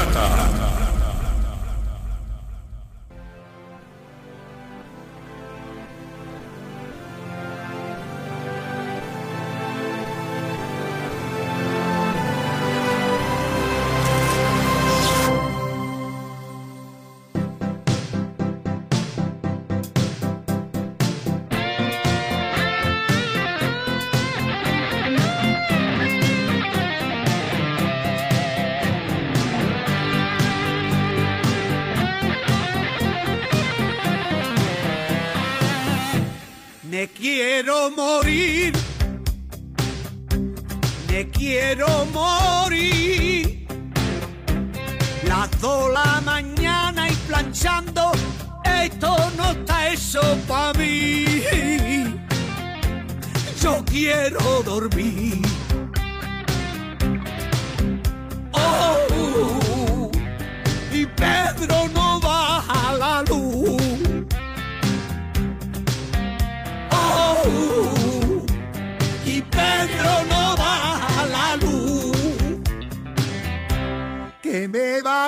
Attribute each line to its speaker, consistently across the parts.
Speaker 1: Hablando en plata, hablando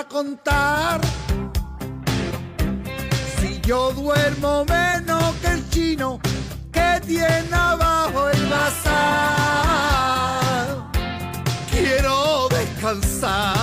Speaker 2: contar? Si yo duermo menos que el chino que tiene abajo el bazar. Quiero descansar.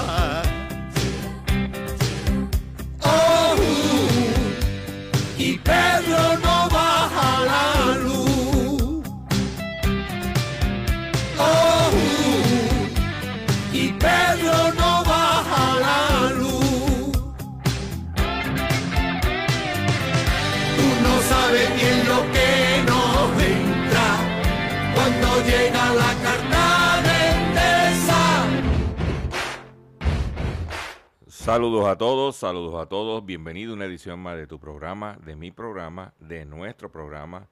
Speaker 3: Saludos a todos, saludos a todos. Bienvenido a una edición más de tu programa, de mi programa, de nuestro programa,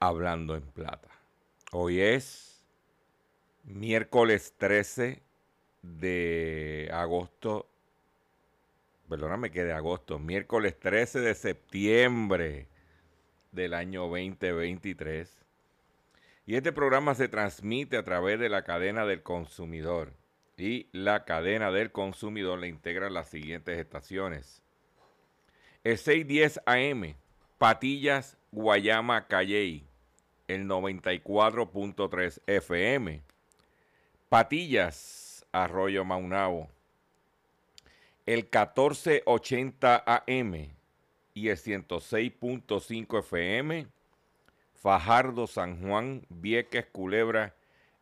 Speaker 3: Hablando en Plata. Hoy es miércoles 13 de agosto, perdóname que de agosto, miércoles 13 de septiembre del año 2023. Y este programa se transmite a través de la cadena del consumidor. Y la cadena del consumidor le integra las siguientes estaciones. El 610 AM, Patillas, Guayama, Calley. El 94.3 FM. Patillas, Arroyo Maunabo. El 1480 AM y el 106.5 FM. Fajardo, San Juan, Vieques, Culebra,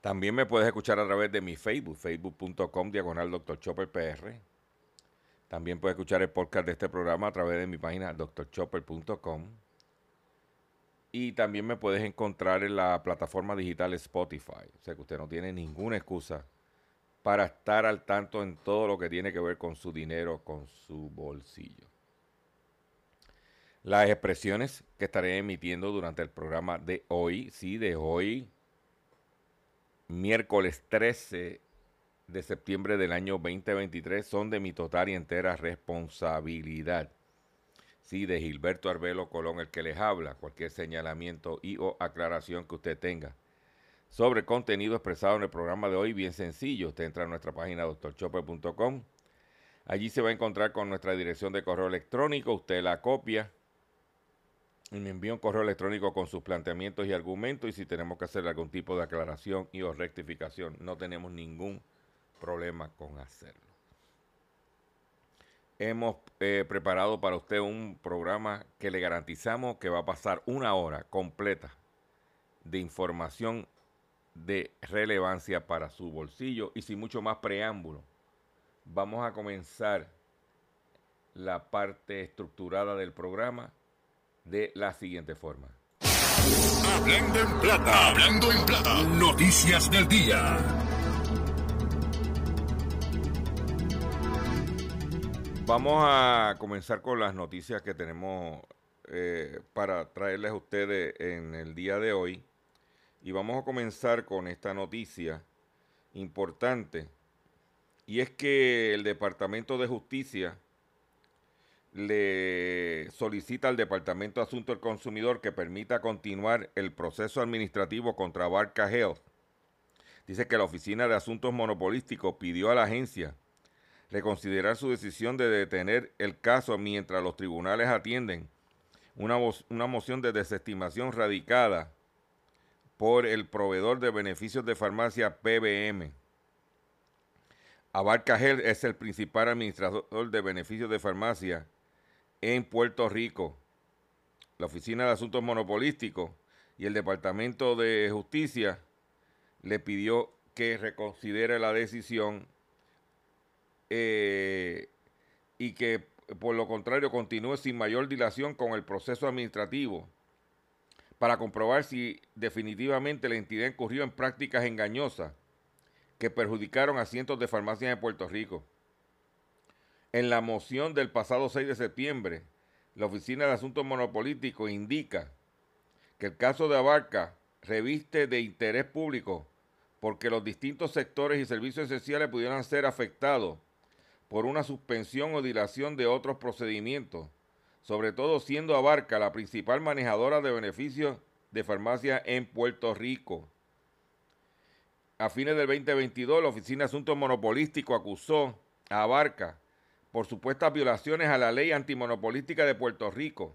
Speaker 3: También me puedes escuchar a través de mi Facebook, facebook.com diagonal Dr. Chopper PR. También puedes escuchar el podcast de este programa a través de mi página drchopper.com. Y también me puedes encontrar en la plataforma digital Spotify. O sea que usted no tiene ninguna excusa para estar al tanto en todo lo que tiene que ver con su dinero, con su bolsillo. Las expresiones que estaré emitiendo durante el programa de hoy, sí, de hoy, miércoles 13 de septiembre del año 2023, son de mi total y entera responsabilidad. Sí, de Gilberto Arbelo Colón, el que les habla, cualquier señalamiento y o aclaración que usted tenga sobre contenido expresado en el programa de hoy, bien sencillo. Usted entra a nuestra página doctorchopper.com. Allí se va a encontrar con nuestra dirección de correo electrónico. Usted la copia y me envía un correo electrónico con sus planteamientos y argumentos. Y si tenemos que hacer algún tipo de aclaración y o rectificación, no tenemos ningún problema con hacerlo. Hemos eh, preparado para usted un programa que le garantizamos que va a pasar una hora completa de información de relevancia para su bolsillo y sin mucho más preámbulo. Vamos a comenzar la parte estructurada del programa de la siguiente forma.
Speaker 1: Hablando en plata, hablando en plata, noticias del día.
Speaker 3: Vamos a comenzar con las noticias que tenemos eh, para traerles a ustedes en el día de hoy. Y vamos a comenzar con esta noticia importante. Y es que el Departamento de Justicia le solicita al Departamento de Asuntos del Consumidor que permita continuar el proceso administrativo contra Barca Health. Dice que la Oficina de Asuntos Monopolísticos pidió a la agencia reconsiderar su decisión de detener el caso mientras los tribunales atienden una, una moción de desestimación radicada por el proveedor de beneficios de farmacia PBM. Abarca Health es el principal administrador de beneficios de farmacia en Puerto Rico. La Oficina de Asuntos Monopolísticos y el Departamento de Justicia le pidió que reconsidere la decisión eh, y que por lo contrario continúe sin mayor dilación con el proceso administrativo para comprobar si definitivamente la entidad incurrió en prácticas engañosas que perjudicaron a cientos de farmacias en Puerto Rico. En la moción del pasado 6 de septiembre, la Oficina de Asuntos Monopolíticos indica que el caso de Abarca reviste de interés público porque los distintos sectores y servicios esenciales pudieran ser afectados por una suspensión o dilación de otros procedimientos, sobre todo siendo Abarca la principal manejadora de beneficios de farmacia en Puerto Rico. A fines del 2022, la Oficina de Asuntos Monopolísticos acusó a Abarca por supuestas violaciones a la ley antimonopolística de Puerto Rico.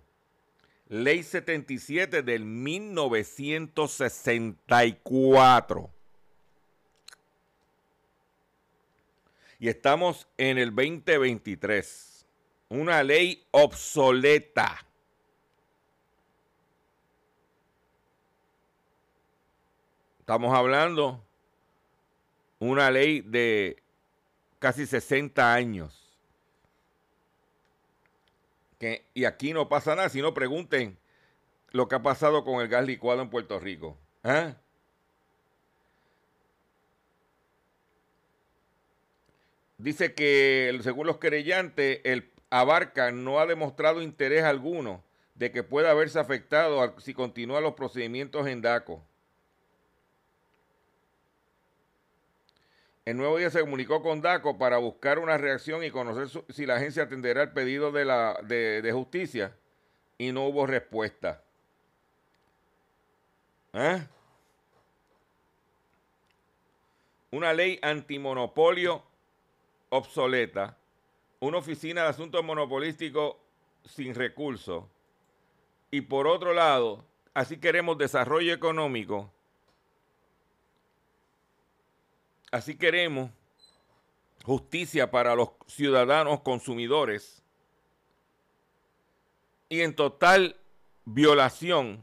Speaker 3: Ley 77 del 1964. Y estamos en el 2023. Una ley obsoleta. Estamos hablando una ley de casi 60 años y aquí no pasa nada, si no pregunten lo que ha pasado con el gas licuado en Puerto Rico. ¿ah? Dice que según los querellantes, el Abarca no ha demostrado interés alguno de que pueda haberse afectado si continúan los procedimientos en DACO. El nuevo día se comunicó con DACO para buscar una reacción y conocer si la agencia atenderá el pedido de, la, de, justicia y no hubo respuesta. ¿Eh? Una ley antimonopolio obsoleta, una oficina de asuntos monopolísticos sin recursos y por otro lado, así queremos desarrollo económico Así queremos justicia para los ciudadanos consumidores y en total violación,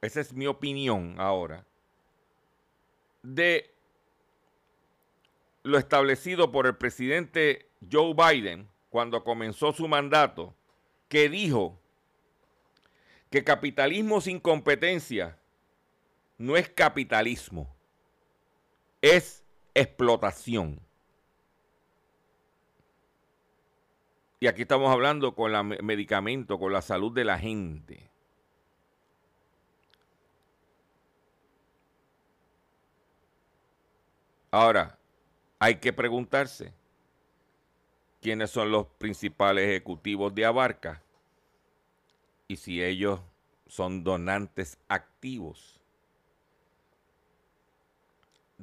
Speaker 3: esa es mi opinión ahora, de lo establecido por el presidente Joe Biden cuando comenzó su mandato, que dijo que capitalismo sin competencia no es capitalismo es explotación. Y aquí estamos hablando con el medicamento, con la salud de la gente. Ahora, hay que preguntarse quiénes son los principales ejecutivos de Abarca y si ellos son donantes activos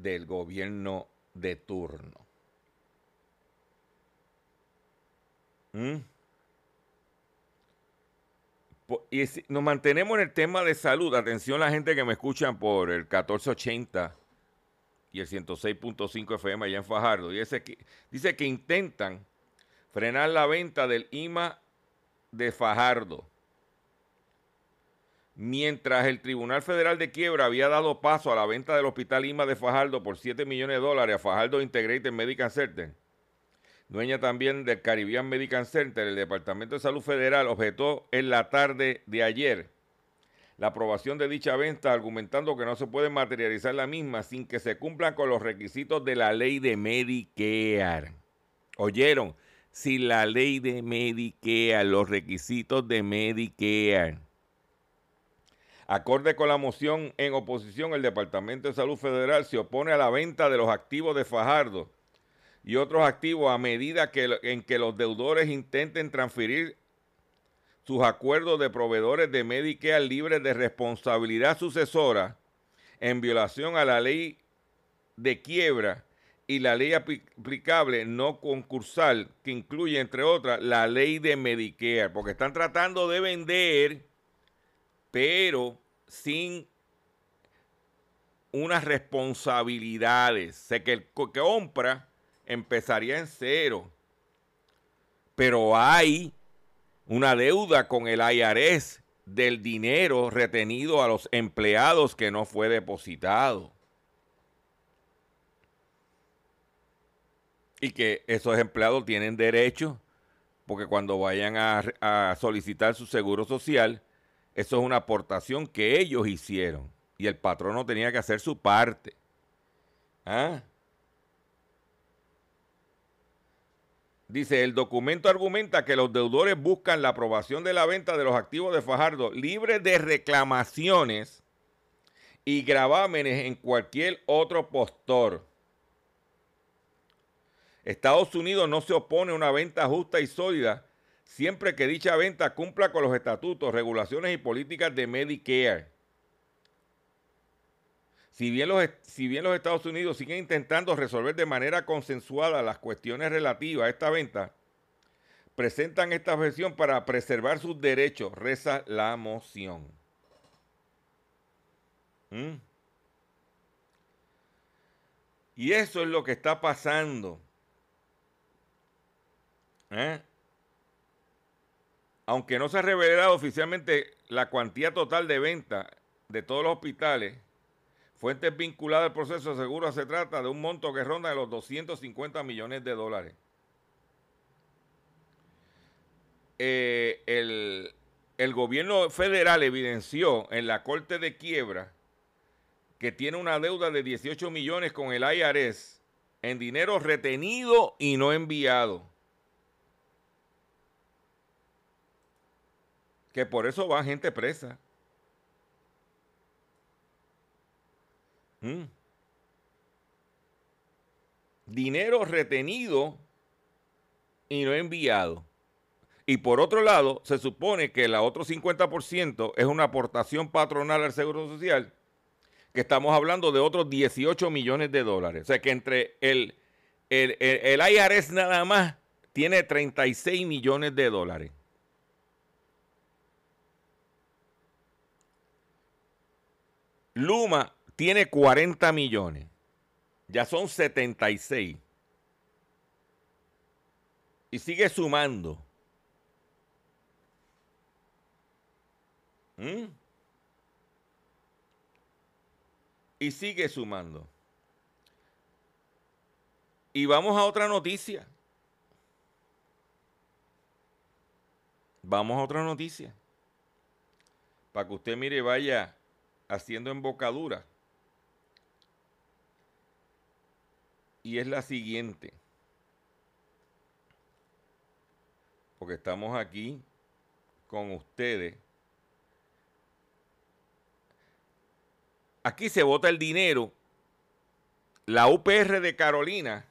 Speaker 3: del gobierno de turno. ¿Mm? Y si nos mantenemos en el tema de salud. Atención la gente que me escuchan por el 1480 y el 106.5 FM allá en Fajardo. Dice que intentan frenar la venta del IMA de Fajardo. Mientras el Tribunal Federal de Quiebra había dado paso a la venta del Hospital IMA de Fajardo por 7 millones de dólares a Fajardo Integrated Medical Center, dueña también del Caribbean Medical Center, el Departamento de Salud Federal objetó en la tarde de ayer la aprobación de dicha venta, argumentando que no se puede materializar la misma sin que se cumplan con los requisitos de la ley de Medicare. ¿Oyeron? Si la ley de Medicare, los requisitos de Medicare. Acorde con la moción en oposición, el Departamento de Salud Federal se opone a la venta de los activos de Fajardo y otros activos a medida que, en que los deudores intenten transferir sus acuerdos de proveedores de Medicare libres de responsabilidad sucesora en violación a la ley de quiebra y la ley aplicable no concursal, que incluye, entre otras, la ley de Medicare, porque están tratando de vender, pero sin unas responsabilidades. Sé que el que compra empezaría en cero, pero hay una deuda con el IRS del dinero retenido a los empleados que no fue depositado. Y que esos empleados tienen derecho, porque cuando vayan a, solicitar su seguro social, eso es una aportación que ellos hicieron. Y el patrono tenía que hacer su parte. ¿Ah? Dice, el documento argumenta que los deudores buscan la aprobación de la venta de los activos de Fajardo libres de reclamaciones y gravámenes en cualquier otro postor. Estados Unidos no se opone a una venta justa y sólida siempre que dicha venta cumpla con los estatutos, regulaciones y políticas de Medicare. Si bien, los, si bien los Estados Unidos siguen intentando resolver de manera consensuada las cuestiones relativas a esta venta, presentan esta versión para preservar sus derechos, reza la moción. ¿Mm? Y eso es lo que está pasando. ¿Eh? Aunque no se ha revelado oficialmente la cuantía total de venta de todos los hospitales, Fuentes vinculadas al proceso seguro se trata de un monto que ronda de los 250 millones de dólares. Eh, el, el gobierno federal evidenció en la corte de quiebra que tiene una deuda de 18 millones con el IRS en dinero retenido y no enviado. Que por eso va gente presa. Mm. Dinero retenido y no enviado. Y por otro lado, se supone que el otro 50% es una aportación patronal al Seguro Social, que estamos hablando de otros 18 millones de dólares. O sea que entre el, el, el, el IRS nada más tiene 36 millones de dólares. Luma tiene 40 millones. Ya son 76. Y sigue sumando. ¿Mm? Y sigue sumando. Y vamos a otra noticia. Vamos a otra noticia. Para que usted mire, vaya haciendo embocadura. y es la siguiente. Porque estamos aquí con ustedes. Aquí se vota el dinero. La UPR de Carolina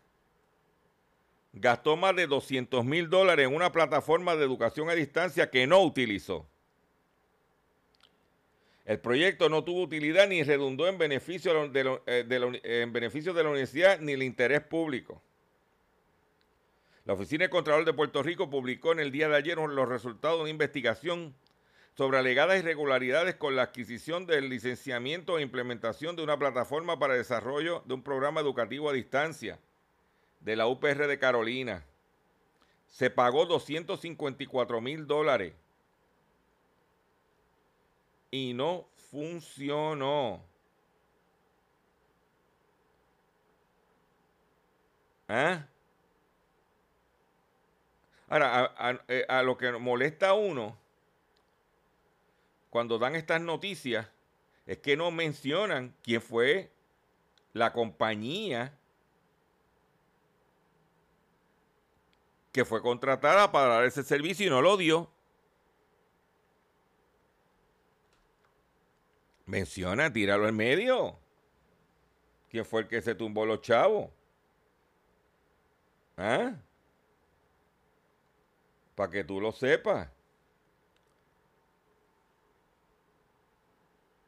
Speaker 3: gastó más de 200 mil dólares en una plataforma de educación a distancia que no utilizó. El proyecto no tuvo utilidad ni redundó en beneficio de, la universidad ni el interés público. La Oficina de Contralor de Puerto Rico publicó en el día de ayer los resultados de una investigación sobre alegadas irregularidades con la adquisición del licenciamiento e implementación de una plataforma para desarrollo de un programa educativo a distancia de la UPR de Carolina. Se pagó 254 mil dólares y no funcionó. ¿Ah? Ahora, eh, a, lo que molesta uno cuando dan estas noticias es que no mencionan quién fue la compañía que fue contratada para dar ese servicio y no lo dio. Menciona, tíralo en medio. ¿Quién fue el que se tumbó los chavos? ¿Ah? Para que tú lo sepas.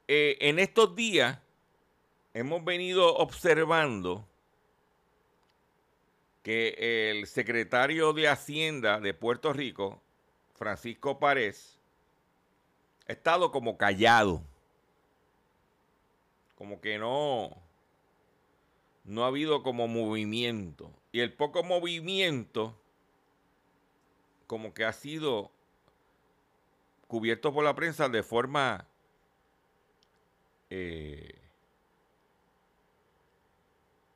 Speaker 3: Eh, en estos días hemos venido observando que el secretario de Hacienda de Puerto Rico, Francisco Párez, ha estado como callado. Como que no, no ha habido como movimiento. Y el poco movimiento, como que ha sido cubierto por la prensa de forma eh,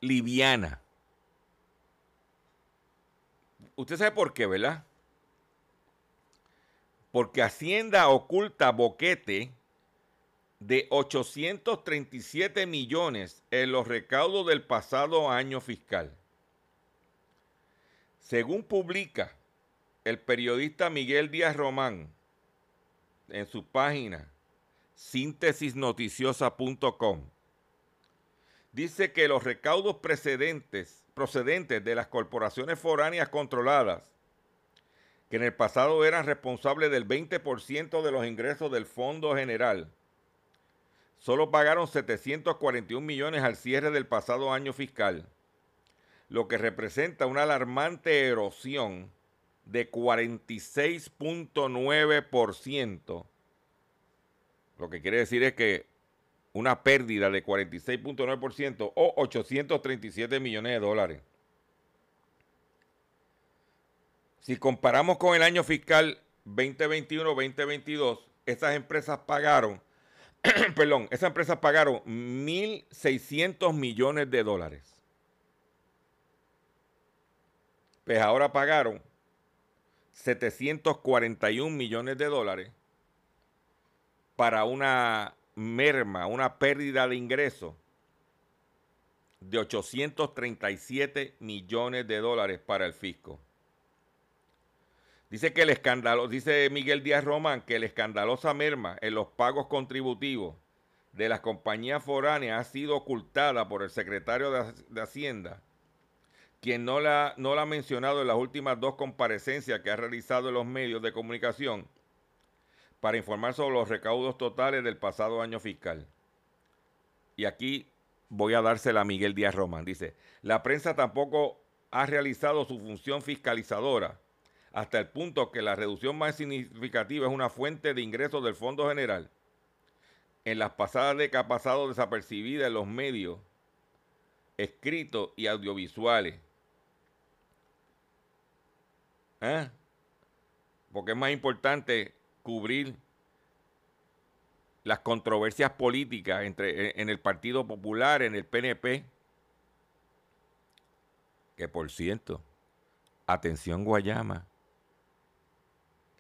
Speaker 3: liviana. Usted sabe por qué, ¿verdad? Porque Hacienda oculta boquete de 837 millones en los recaudos del pasado año fiscal. Según publica el periodista Miguel Díaz Román en su página síntesisnoticiosa.com, dice que los recaudos precedentes procedentes de las corporaciones foráneas controladas, que en el pasado eran responsables del 20% de los ingresos del Fondo General, solo pagaron 741 millones al cierre del pasado año fiscal, lo que representa una alarmante erosión de 46.9%. Lo que quiere decir es que una pérdida de 46.9% o 837 millones de dólares. Si comparamos con el año fiscal 2021-2022, esas empresas pagaron, perdón, esas empresas pagaron 1.600 millones de dólares. Pues ahora pagaron 741 millones de dólares para una merma, una pérdida de ingresos de 837 millones de dólares para el fisco. Dice que el escándalo, dice Miguel Díaz Román, que la escandalosa merma en los pagos contributivos de las compañías foráneas ha sido ocultada por el secretario de, Hacienda, quien no la, no la ha mencionado en las últimas dos comparecencias que ha realizado en los medios de comunicación para informar sobre los recaudos totales del pasado año fiscal. Y aquí voy a dársela a Miguel Díaz Román. Dice, la prensa tampoco ha realizado su función fiscalizadora hasta el punto que la reducción más significativa es una fuente de ingresos del Fondo General. En las pasadas décadas ha pasado desapercibida en los medios escritos y audiovisuales. ¿Eh? Porque es más importante cubrir las controversias políticas entre, en el Partido Popular, en el PNP, que por cierto, atención Guayama,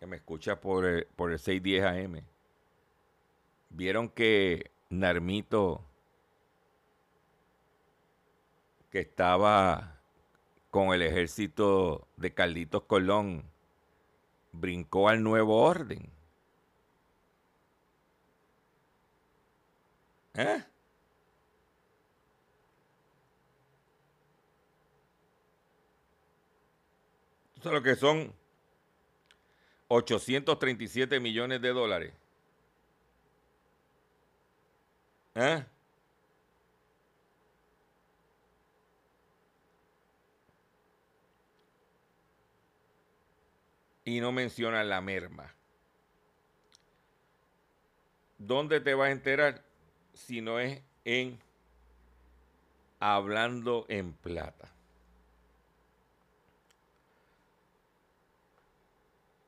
Speaker 3: que me escucha por el, por el 610 AM, vieron que Narmito, que estaba con el ejército de Carlitos Colón, brincó al nuevo orden. ¿Eh? ¿Tú lo que son? 837 millones de dólares. ¿Eh? Y no mencionan la merma. ¿dónde te vas a enterar si no es en Hablando en Plata?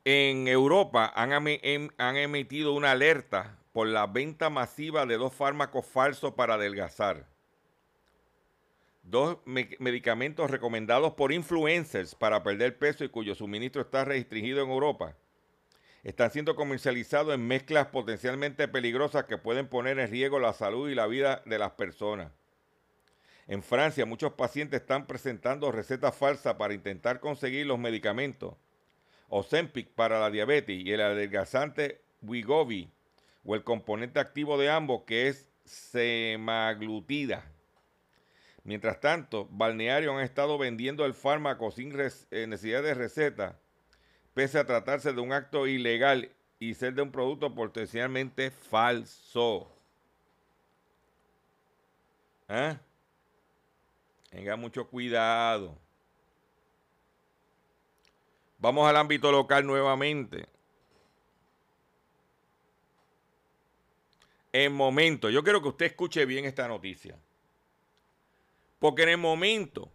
Speaker 3: En Europa han, em, han emitido una alerta por la venta masiva de dos fármacos falsos para adelgazar. Dos medicamentos recomendados por influencers para perder peso y cuyo suministro está restringido en Europa están siendo comercializados en mezclas potencialmente peligrosas que pueden poner en riesgo la salud y la vida de las personas. En Francia, muchos pacientes están presentando recetas falsas para intentar conseguir los medicamentos Ozempic para la diabetes y el adelgazante Wegovy o el componente activo de ambos que es semaglutida. Mientras tanto, balnearios han estado vendiendo el fármaco sin eh, necesidad de receta pese a tratarse de un acto ilegal y ser de un producto potencialmente falso. ¿Eh? Tenga mucho cuidado. Vamos al ámbito local nuevamente. En momento, yo quiero que usted escuche bien esta noticia. Porque en el momento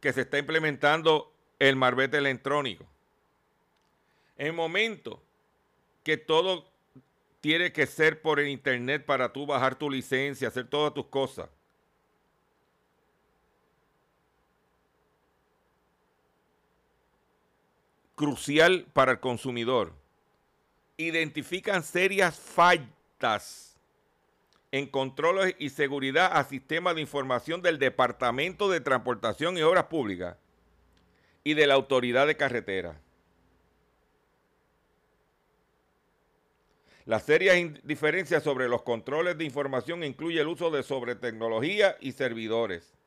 Speaker 3: que se está implementando el marbete electrónico, en el momento que todo tiene que ser por el internet para tú bajar tu licencia, hacer todas tus cosas. Crucial para el consumidor. Identifican serias faltas en controles y seguridad a sistemas de información del Departamento de Transportación y Obras Públicas y de la Autoridad de Carretera. Las serias diferencias sobre los controles de información incluye el uso de sobretecnología y servidores.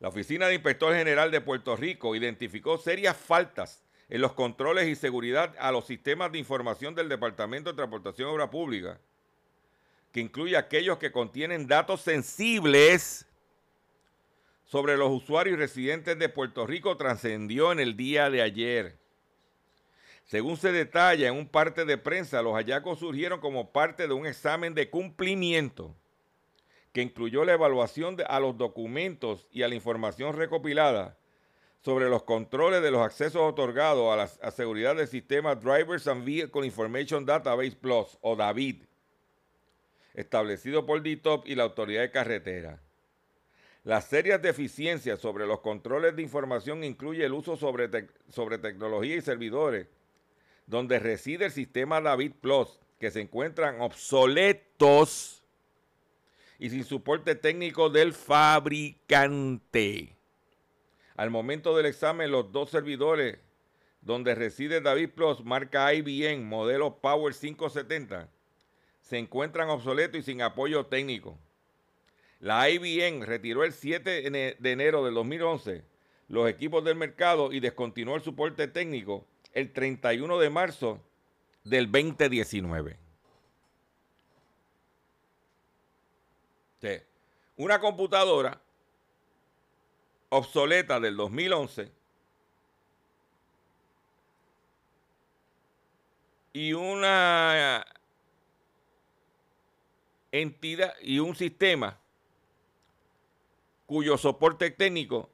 Speaker 3: La Oficina de Inspector General de Puerto Rico identificó serias faltas en los controles y seguridad a los sistemas de información del Departamento de Transportación y Obra Pública, que incluye aquellos que contienen datos sensibles sobre los usuarios y residentes de Puerto Rico, trascendió en el día de ayer. Según se detalla en un parte de prensa, los hallazgos surgieron como parte de un examen de cumplimiento que incluyó la evaluación a los documentos y a la información recopilada sobre los controles de los accesos otorgados a la seguridad del sistema Drivers and Vehicle Information Database Plus o DAVID, establecido por DITOP y la Autoridad de Carretera. Las serias deficiencias sobre los controles de información incluye el uso sobre, sobre tecnología y servidores donde reside el sistema David Plus, que se encuentran obsoletos y sin soporte técnico del fabricante. Al momento del examen, los dos servidores donde reside David Plus, marca IBM, modelo Power 570, se encuentran obsoletos y sin apoyo técnico. La IBM retiró el 7 de enero del 2011 los equipos del mercado y descontinuó el soporte técnico el 31 de marzo del 2019. Una computadora obsoleta del 2011 y una entidad y un sistema cuyo soporte técnico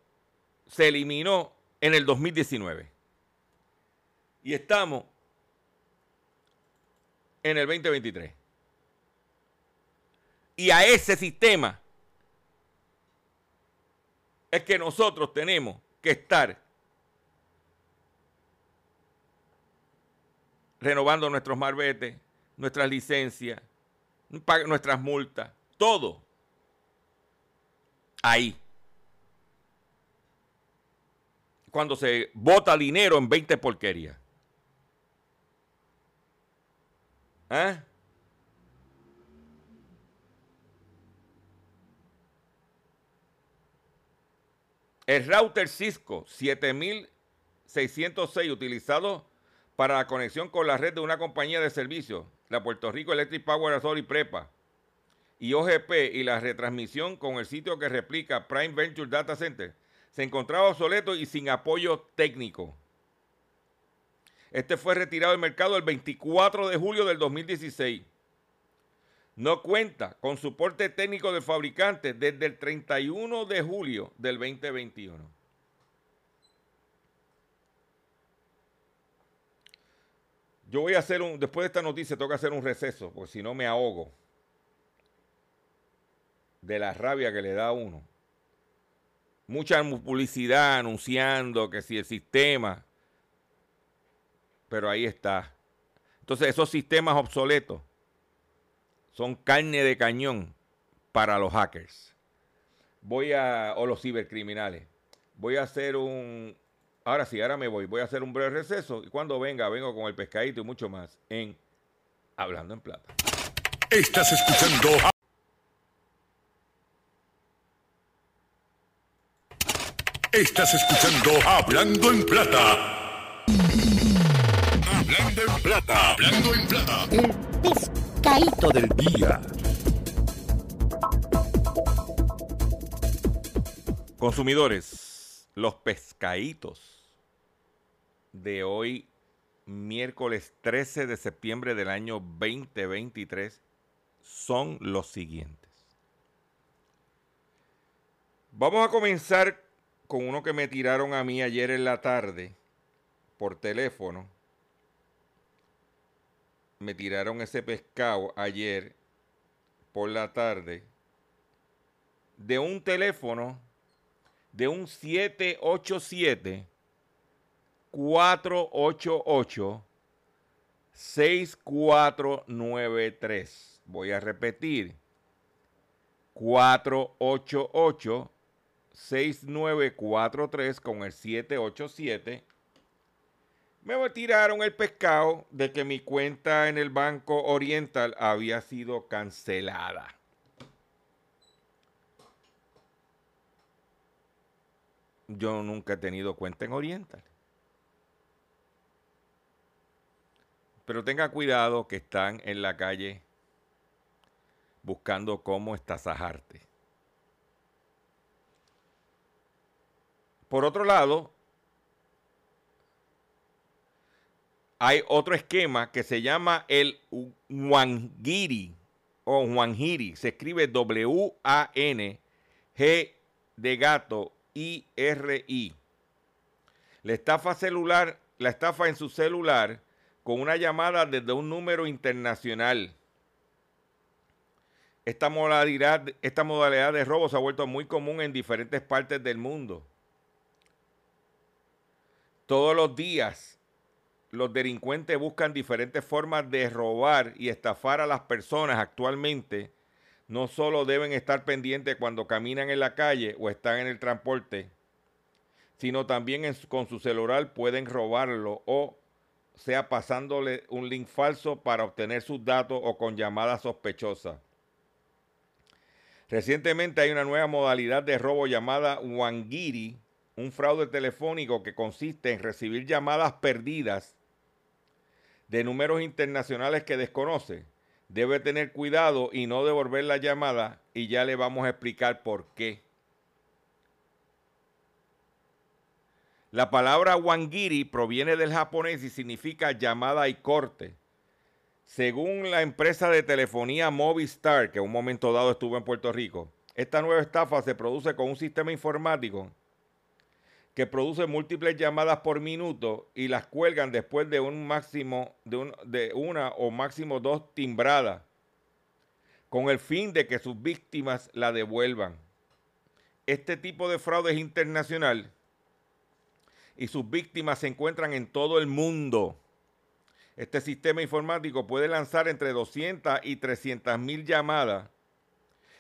Speaker 3: se eliminó en el 2019. Y estamos en el 2023. Y a ese sistema es que nosotros tenemos que estar renovando nuestros marbetes, nuestras licencias, nuestras multas, todo. Ahí. Cuando se bota dinero en 20 porquerías. ¿Eh? El router Cisco 7606 utilizado para la conexión con la red de una compañía de servicios, la Puerto Rico Electric Power Authority Prepa, y OGP y la retransmisión con el sitio que replica Prime Venture Data Center, se encontraba obsoleto y sin apoyo técnico. Este fue retirado del mercado el 24 de julio del 2016. No cuenta con soporte técnico de fabricante desde el 31 de julio del 2021. Yo voy a hacer un, después de esta noticia, tengo que hacer un receso, porque si no me ahogo de la rabia que le da a uno. Mucha publicidad anunciando que si el sistema, pero ahí está. Entonces esos sistemas obsoletos son carne de cañón para los hackers. Voy a, o los cibercriminales. Voy a hacer un, ahora sí, ahora me voy, voy a hacer un breve receso y cuando venga, vengo con el pescadito y mucho más en Hablando en Plata.
Speaker 1: Estás escuchando Estás escuchando Hablando en Plata. Hablando en Plata. Hablando en Plata.
Speaker 4: El pescadito del día.
Speaker 3: Consumidores, los pescaditos de hoy, miércoles 13 de septiembre del año 2023, son los siguientes. Vamos a comenzar con uno que me tiraron a mí ayer en la tarde por teléfono. Me tiraron ese pescado ayer por la tarde de un teléfono de un 787 488 6493. Voy a repetir. 488 6943 con el 787. Me tiraron el pescado de que mi cuenta en el Banco Oriental había sido cancelada. Yo nunca he tenido cuenta en Oriental. Pero tenga cuidado que están en la calle buscando cómo estasajarte. Por otro lado, hay otro esquema que se llama el Wangiri o Wanjiri. Se escribe W-A-N-G de gato I-R-I. La estafa celular, la estafa en su celular con una llamada desde un número internacional. Esta modalidad, esta modalidad de robo se ha vuelto muy común en diferentes partes del mundo. Todos los días los delincuentes buscan diferentes formas de robar y estafar a las personas actualmente. No solo deben estar pendientes cuando caminan en la calle o están en el transporte, sino también con su celular pueden robarlo o sea pasándole un link falso para obtener sus datos o con llamadas sospechosas. Recientemente hay una nueva modalidad de robo llamada Wangiri, un fraude telefónico que consiste en recibir llamadas perdidas de números internacionales que desconoce, debe tener cuidado y no devolver la llamada y ya le vamos a explicar por qué. La palabra wangiri proviene del japonés y significa llamada y corte. Según la empresa de telefonía Movistar, que en un momento dado estuvo en Puerto Rico, esta nueva estafa se produce con un sistema informático que produce múltiples llamadas por minuto y las cuelgan después de un máximo de, una o máximo dos timbradas, con el fin de que sus víctimas la devuelvan. Este tipo de fraude es internacional y sus víctimas se encuentran en todo el mundo. Este sistema informático puede lanzar entre 200 y 300 mil llamadas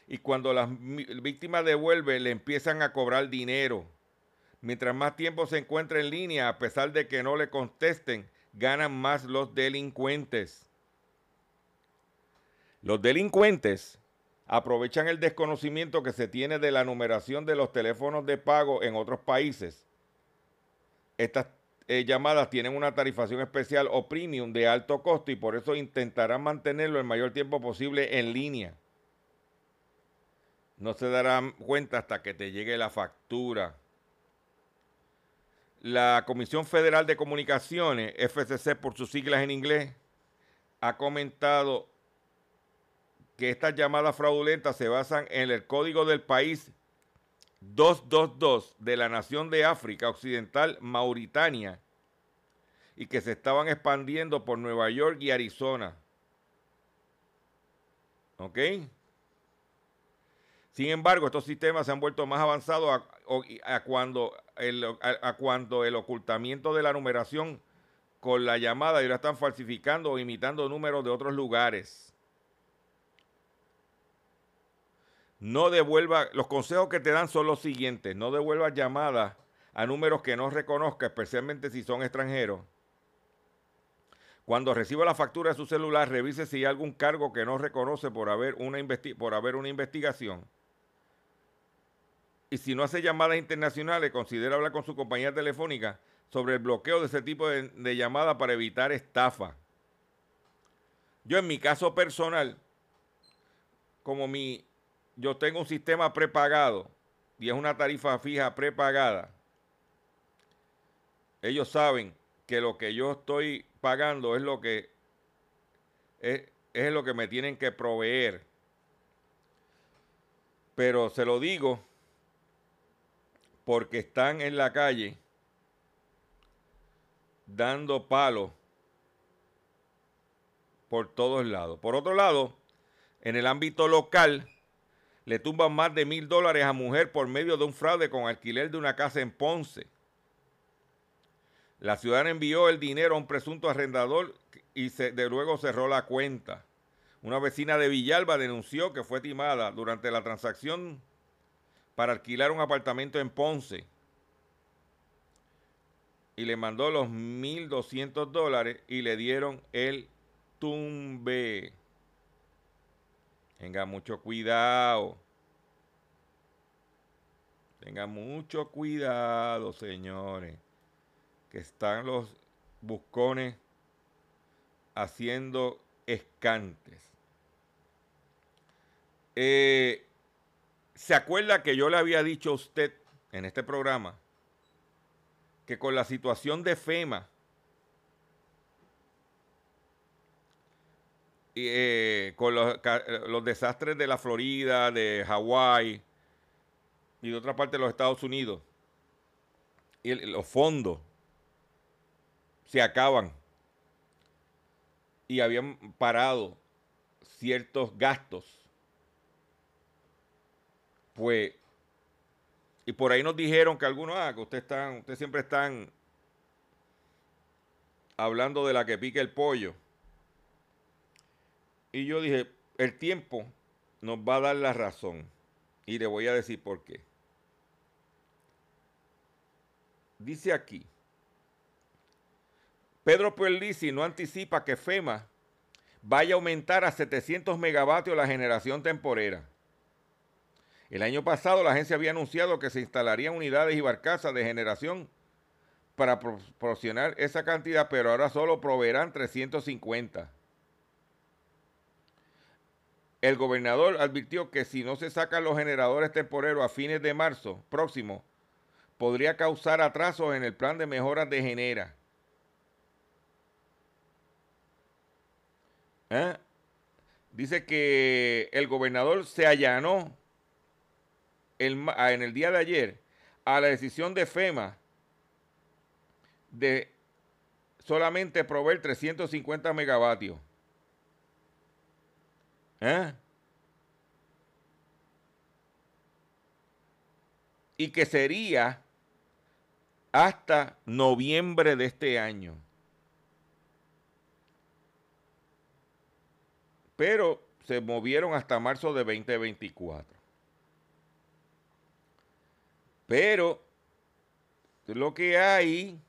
Speaker 3: y cuando las víctimas devuelven le empiezan a cobrar dinero Mientras más tiempo se encuentra en línea, a pesar de que no le contesten, ganan más los delincuentes. Los delincuentes aprovechan el desconocimiento que se tiene de la numeración de los teléfonos de pago en otros países. Estas eh, llamadas tienen una tarifación especial o premium de alto costo y por eso intentarán mantenerlo el mayor tiempo posible en línea. No se darán cuenta hasta que te llegue la factura La Comisión Federal de Comunicaciones, FCC por sus siglas en inglés, ha comentado que estas llamadas fraudulentas se basan en el código del país 222 de la Nación de África Occidental, Mauritania, y que se estaban expandiendo por Nueva York y Arizona. ¿Ok? Sin embargo, estos sistemas se han vuelto más avanzados a, cuando, el, el ocultamiento de la numeración con la llamada y la están falsificando o imitando números de otros lugares. No devuelva, los consejos que te dan son los siguientes, no devuelvas llamadas a números que no reconozca, especialmente si son extranjeros. Cuando reciba la factura de su celular, revise si hay algún cargo que no reconoce por haber una, por haber una investigación y si no hace llamadas internacionales, considera hablar con su compañía telefónica sobre el bloqueo de ese tipo de, de llamadas para evitar estafa. Yo en mi caso personal, como mi, yo tengo un sistema prepagado y es una tarifa fija prepagada, ellos saben que lo que yo estoy pagando es lo que es, es lo que me tienen que proveer. Pero se lo digo porque están en la calle dando palos por todos lados. Por otro lado, en el ámbito local, le tumban más de mil dólares a mujer por medio de un fraude con alquiler de una casa en Ponce. La ciudadana envió el dinero a un presunto arrendador y de luego cerró la cuenta. Una vecina de Villalba denunció que fue timada durante la transacción para alquilar un apartamento en Ponce y le mandó los 1.200 dólares y le dieron el tumbe. Tenga mucho cuidado. Tenga mucho cuidado, señores. Que están los buscones haciendo escantes. Eh, ¿Se acuerda que yo le había dicho a usted en este programa que con la situación de FEMA, eh, con los, desastres de la Florida, de Hawái y de otra parte de los Estados Unidos, y los fondos se acaban y habían parado ciertos gastos pues, y por ahí nos dijeron que algunos, ah, que ustedes están, ustedes siempre están hablando de la que pique el pollo. Y yo dije, el tiempo nos va a dar la razón. Y le voy a decir por qué. Dice aquí, Pedro Pierlisi no anticipa que FEMA vaya a aumentar a 700 megavatios la generación temporera. El año pasado la agencia había anunciado que se instalarían unidades y barcazas de generación para proporcionar esa cantidad, pero ahora solo proveerán 350. El gobernador advirtió que si no se sacan los generadores temporeros a fines de marzo próximo, podría causar atrasos en el plan de mejoras de genera. ¿Eh? Dice que el gobernador se allanó en el día de ayer a la decisión de FEMA de solamente proveer 350 megavatios. ¿Eh? Y que sería hasta noviembre de este año. Pero se movieron hasta marzo de 2024. Pero lo que hay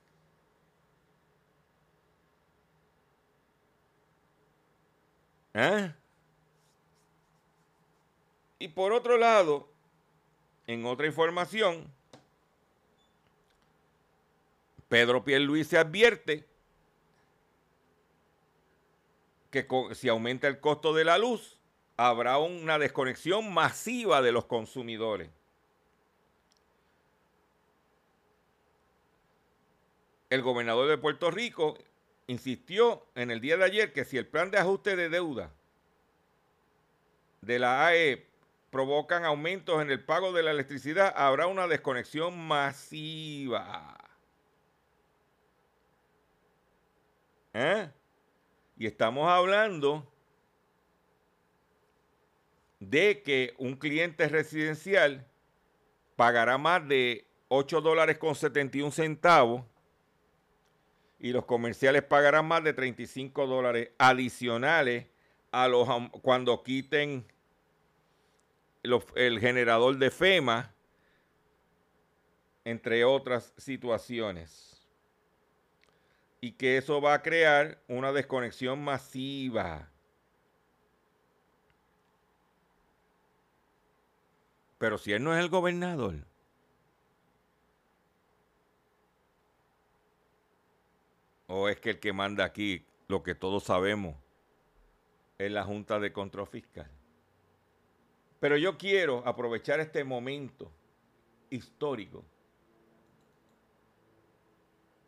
Speaker 3: ¿eh? Y por otro lado, en otra información, Pedro Pierluis se advierte que si aumenta el costo de la luz, habrá una desconexión masiva de los consumidores. El gobernador de Puerto Rico insistió en el día de ayer que si el plan de ajuste de deuda de la AE provocan aumentos en el pago de la electricidad, habrá una desconexión masiva. ¿Eh? Y estamos hablando de que un cliente residencial pagará más de 8 dólares con 71 centavos y los comerciales pagarán más de 35 dólares adicionales a los cuando quiten el generador de FEMA, entre otras situaciones. Y que eso va a crear una desconexión masiva. Pero si él no es el gobernador, o es que el que manda aquí, lo que todos sabemos, es la Junta de Control Fiscal. Pero yo quiero aprovechar este momento histórico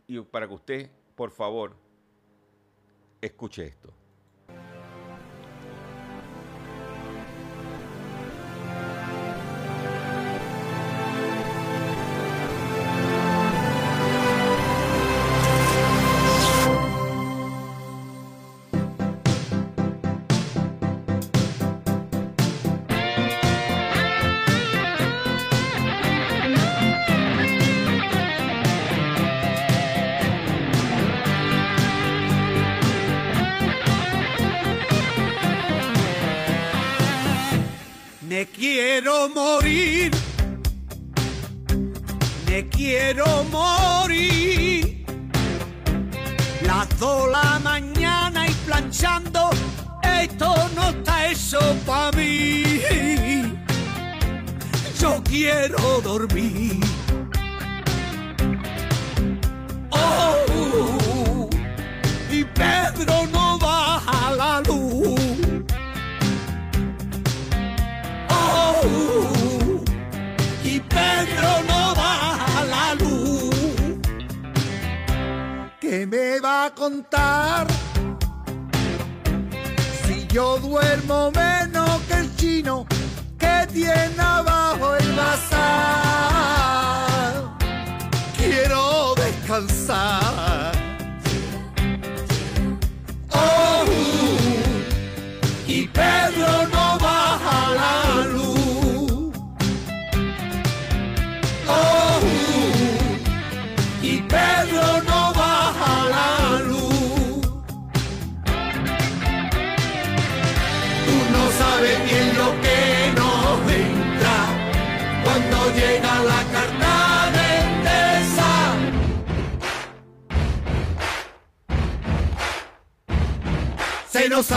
Speaker 3: y para que usted, por favor, escuche esto.
Speaker 2: Quiero morir,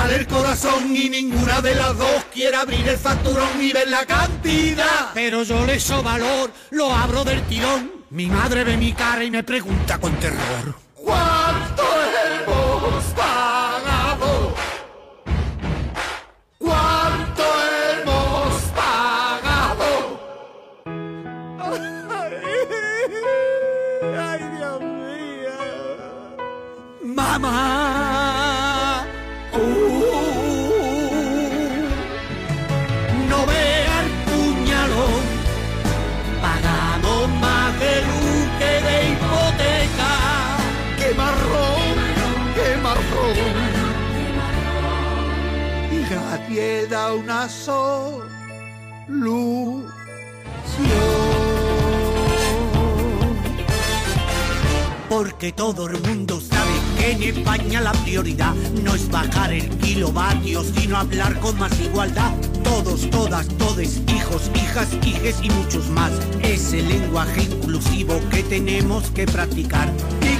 Speaker 2: sale el corazón y ninguna de las dos quiere abrir el facturón y ver la cantidad. Pero yo le echo valor, lo abro del tirón. Mi madre ve mi cara y me pregunta con terror. ¿Cuánto hemos pagado? ¿Cuánto hemos pagado? Ay, Dios mío. Mamá. Una solución. Porque todo el mundo sabe que en España la prioridad no es bajar el kilovatio, sino hablar con más igualdad. Todos, todas, todes, hijos, hijas, hijes y muchos más. Es el lenguaje inclusivo que tenemos que practicar.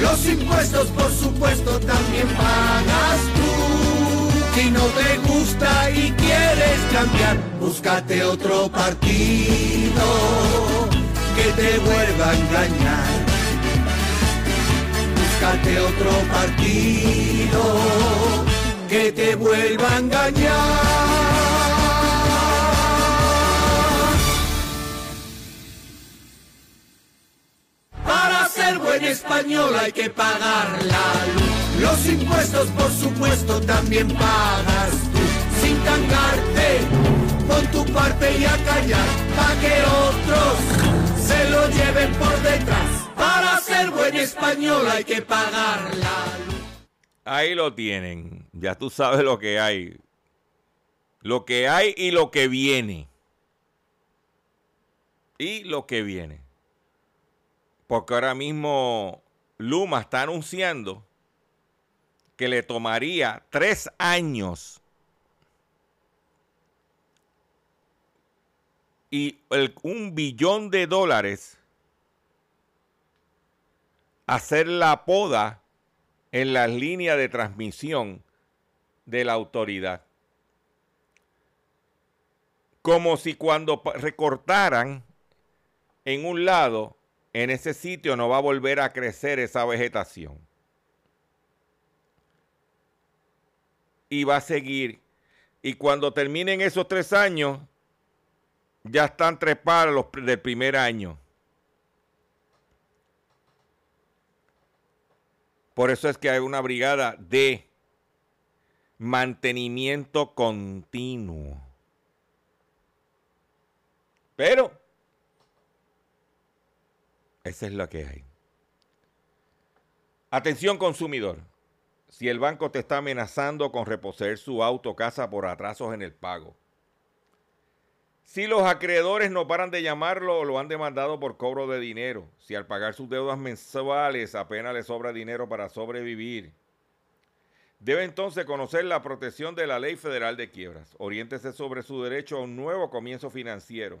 Speaker 2: Los impuestos por supuesto, también pagas tú. Si no te gusta y quieres cambiar, búscate otro partido que te vuelva a engañar. Búscate otro partido que te vuelva a engañar. Buen español hay que pagar la luz. Los impuestos, por supuesto, también pagas tú. Sin tangarte, con tu parte y a callar, para que otros se lo lleven por detrás. Para ser buen español hay que pagar la luz.
Speaker 3: Ahí lo tienen. Ya tú sabes lo que hay. Lo que hay y lo que viene. Y lo que viene. Porque ahora mismo Luma está anunciando que le tomaría tres años y un billón de dólares hacer la poda en las líneas de transmisión de la autoridad. Como si cuando recortaran en un lado en ese sitio no va a volver a crecer esa vegetación. Y va a seguir. Y cuando terminen esos tres años, ya están trepados los del primer año. Por eso es que hay una brigada de mantenimiento continuo. Pero esa es la que hay. Atención consumidor. Si el banco te está amenazando con reposer su auto o casa por atrasos en el pago. Si los acreedores no paran de llamarlo o lo han demandado por cobro de dinero. Si al pagar sus deudas mensuales apenas le sobra dinero para sobrevivir. Debe entonces conocer la protección de la Ley Federal de Quiebras. Oriéntese sobre su derecho a un nuevo comienzo financiero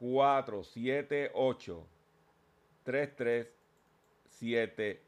Speaker 3: 478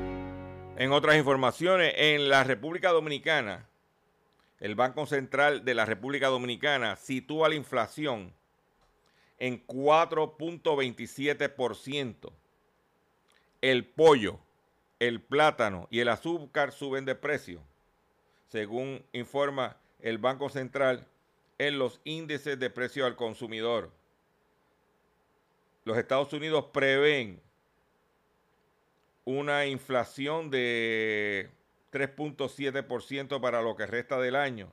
Speaker 3: En otras informaciones, en la República Dominicana, el Banco Central de la República Dominicana sitúa la inflación en 4.27%. El pollo, el plátano y el azúcar suben de precio, según informa el Banco Central en los índices de precio al consumidor. Los Estados Unidos prevén una inflación de 3.7% para lo que resta del año.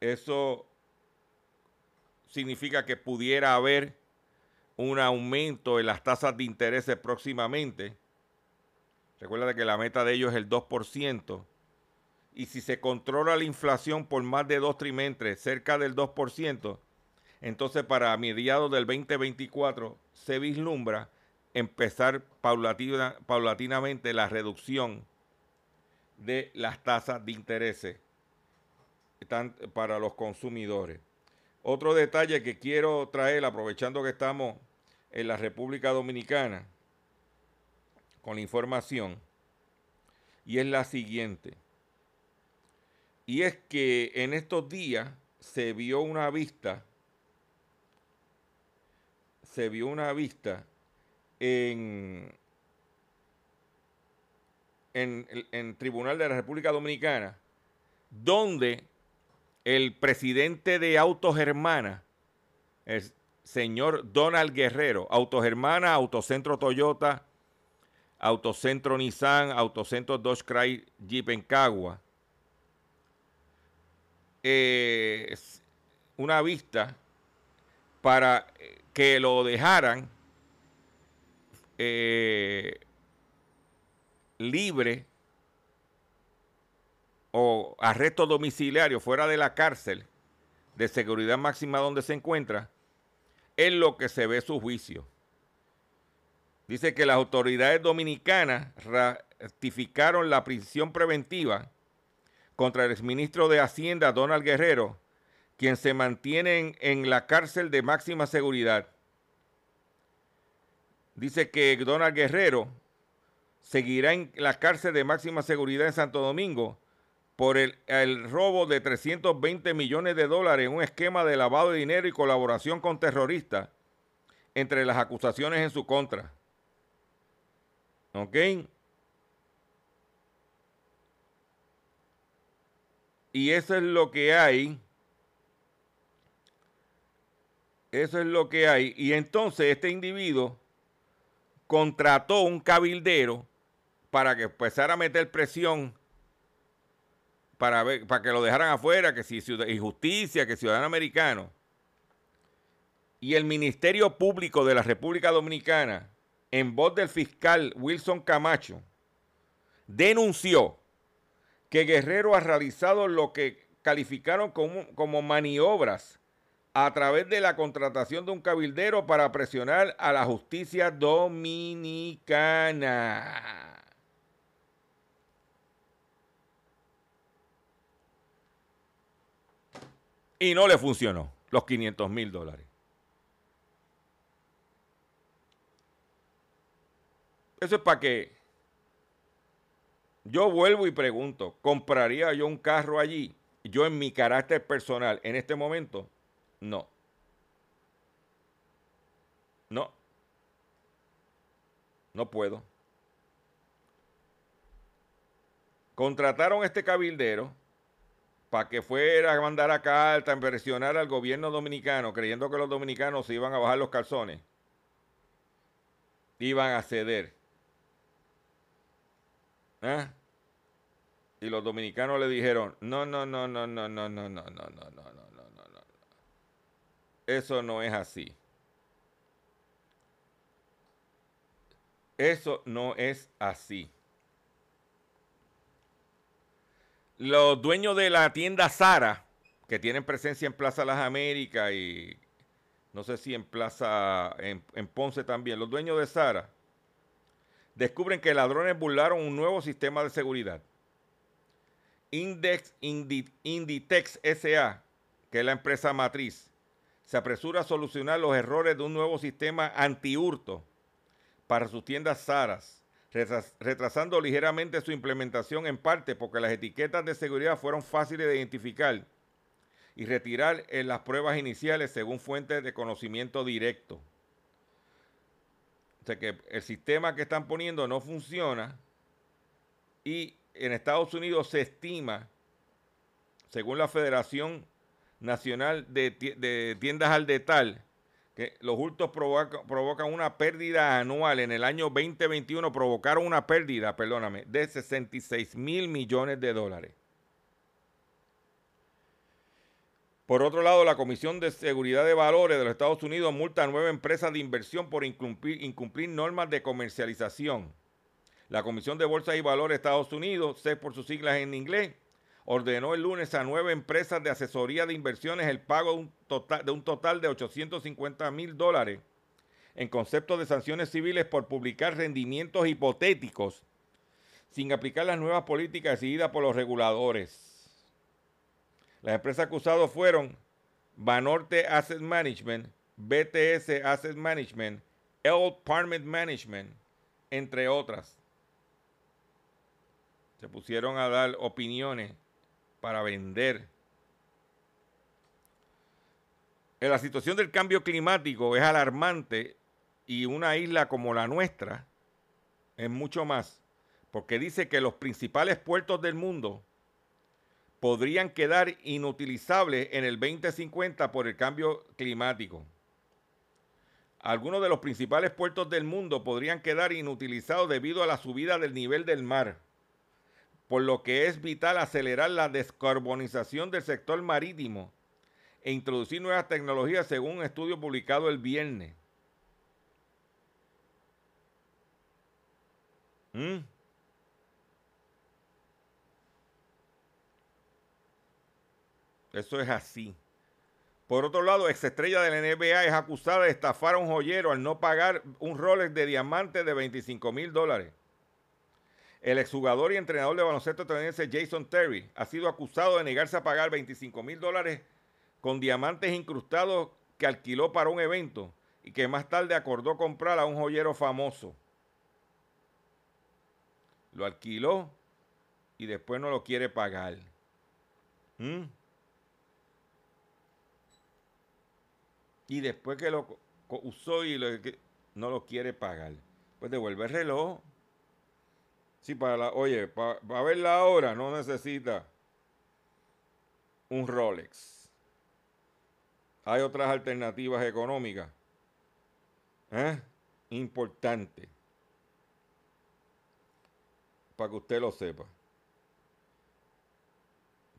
Speaker 3: Eso significa que pudiera haber un aumento en las tasas de interés próximamente. Recuerda que la meta de ellos es el 2%. Y si se controla la inflación por más de dos trimestres, cerca del 2%, entonces para mediados del 2024 se vislumbra empezar paulatinamente la reducción de las tasas de interés para los consumidores. Otro detalle que quiero traer, aprovechando que estamos en la República Dominicana, con la información, y es la siguiente. Y es que en estos días se vio una vista, se vio una vista en, en Tribunal de la República Dominicana, donde el presidente de Autogermana, el señor Donald Guerrero, Autogermana, Autocentro Toyota, Autocentro Nissan, Autocentro Dodge Cry Jeep en Cagua, eh, una vista para que lo dejaran eh, libre o arresto domiciliario fuera de la cárcel de seguridad máxima donde se encuentra, es lo que se ve su juicio. Dice que las autoridades dominicanas ratificaron la prisión preventiva contra el exministro de Hacienda, Donald Guerrero, quien se mantiene en, la cárcel de máxima seguridad. Dice que Donald Guerrero seguirá en la cárcel de máxima seguridad en Santo Domingo por el, robo de 320 millones de dólares en un esquema de lavado de dinero y colaboración con terroristas entre las acusaciones en su contra. ¿Ok? Y eso es lo que hay. Eso es lo que hay. Y entonces este individuo contrató un cabildero para que empezara a meter presión para, ver, para que lo dejaran afuera, que si injusticia, que ciudadano americano. Y el Ministerio Público de la República Dominicana, en voz del fiscal Wilson Camacho, denunció que Guerrero ha realizado lo que calificaron como, como maniobras a través de la contratación de un cabildero para presionar a la justicia dominicana. Y no le funcionó los 500 mil dólares. Eso es para que yo vuelvo y pregunto, ¿compraría yo un carro allí? Yo en mi carácter personal, en este momento, no. No. No puedo. Contrataron a este cabildero para que fuera a mandar a carta, a presionar al gobierno dominicano, creyendo que los dominicanos se iban a bajar los calzones, iban a ceder. ¿Ah? Y los dominicanos le dijeron, no, no, no, no, no, no, no, no, no, no, no, no, no, no, no. Eso no es así. Eso no es así. los dueños de la tienda Sara, que tienen presencia en Plaza Las Américas y no sé si en Plaza, en, Ponce también, los dueños de Sara, descubren que ladrones burlaron un nuevo sistema de seguridad. Index Inditex SA, que es la empresa matriz, se apresura a solucionar los errores de un nuevo sistema anti-hurto para sus tiendas Saras retrasando ligeramente su implementación en parte porque las etiquetas de seguridad fueron fáciles de identificar y retirar en las pruebas iniciales según fuentes de conocimiento directo. O sea que el sistema que están poniendo no funciona y en Estados Unidos se estima, según la Federación Nacional de, Tiendas al Detal, los hurtos provocan una pérdida anual. En el año 2021 provocaron una pérdida, perdóname, de 66 mil millones de dólares. Por otro lado, la Comisión de Seguridad de Valores de los Estados Unidos multa a nueve empresas de inversión por incumplir, normas de comercialización. La Comisión de Bolsa y Valores de Estados Unidos, sé por sus siglas en inglés, ordenó el lunes a nueve empresas de asesoría de inversiones el pago de un total de, un total de 850 mil dólares en concepto de sanciones civiles por publicar rendimientos hipotéticos sin aplicar las nuevas políticas decididas por los reguladores. Las empresas acusadas fueron Banorte Asset Management, BTS Asset Management, El Parment Management, entre otras. Se pusieron a dar opiniones para vender. La situación del cambio climático es alarmante y una isla como la nuestra es mucho más, porque dice que los principales puertos del mundo podrían quedar inutilizables en el 2050 por el cambio climático. Algunos de los principales puertos del mundo podrían quedar inutilizados debido a la subida del nivel del mar, por lo que es vital acelerar la descarbonización del sector marítimo e introducir nuevas tecnologías según un estudio publicado el viernes. ¿Mm? Eso es así. Por otro lado, exestrella de la NBA es acusada de estafar a un joyero al no pagar un Rolex de diamante de 25 mil dólares. El exjugador y entrenador de baloncesto estadounidense Jason Terry ha sido acusado de negarse a pagar 25 mil dólares con diamantes incrustados que alquiló para un evento y que más tarde acordó comprar a un joyero famoso. Lo alquiló y después no lo quiere pagar. ¿Mm? y después que lo usó y no lo quiere pagar, pues devuelve el reloj. Sí, para la, oye, para, ver la hora no necesita un Rolex. Hay otras alternativas económicas. ¿eh? Importante. Para que usted lo sepa.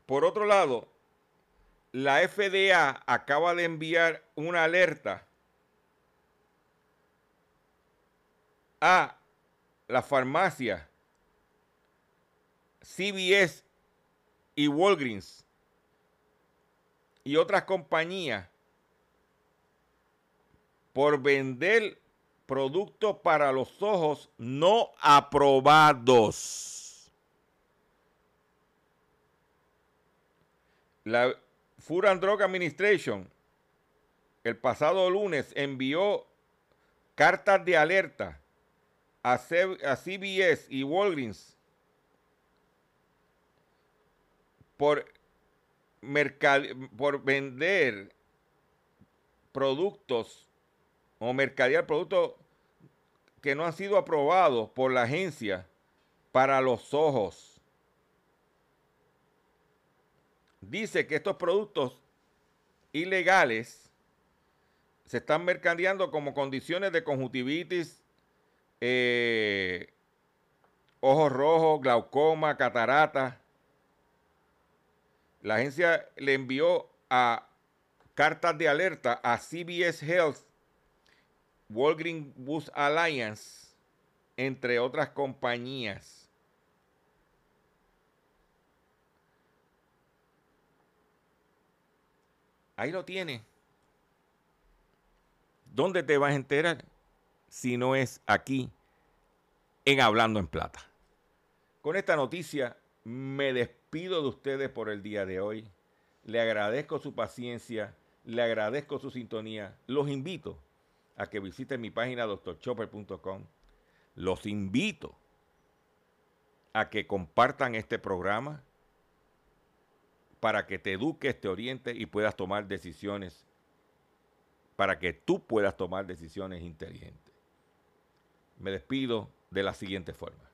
Speaker 3: Por otro lado, la FDA acaba de enviar una alerta a la farmacia CVS y Walgreens y otras compañías por vender productos para los ojos no aprobados. La Food and Drug Administration el pasado lunes envió cartas de alerta a, CBS y Walgreens por, por vender productos o mercadear productos que no han sido aprobados por la agencia para los ojos. dice que estos productos ilegales se están mercadeando como condiciones de conjuntivitis, eh, ojos rojos, glaucoma, catarata. La agencia le envió a cartas de alerta a CBS Health, Walgreens Boost Alliance, entre otras compañías. Ahí lo tiene. ¿Dónde te vas a enterar si no es aquí en Hablando en Plata? Con esta noticia me despido de ustedes por el día de hoy. Le agradezco su paciencia, le agradezco su sintonía. Los invito a que visiten mi página doctorchopper.com. Los invito a que compartan este programa para que te eduques, te orientes y puedas tomar decisiones, para que tú puedas tomar decisiones inteligentes. Me despido de la siguiente forma.